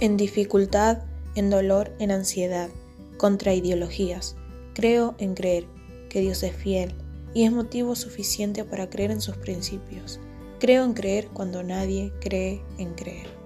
En dificultad, en dolor, en ansiedad, contra ideologías. Creo en creer que Dios es fiel y es motivo suficiente para creer en sus principios. Creo en creer cuando nadie cree en creer.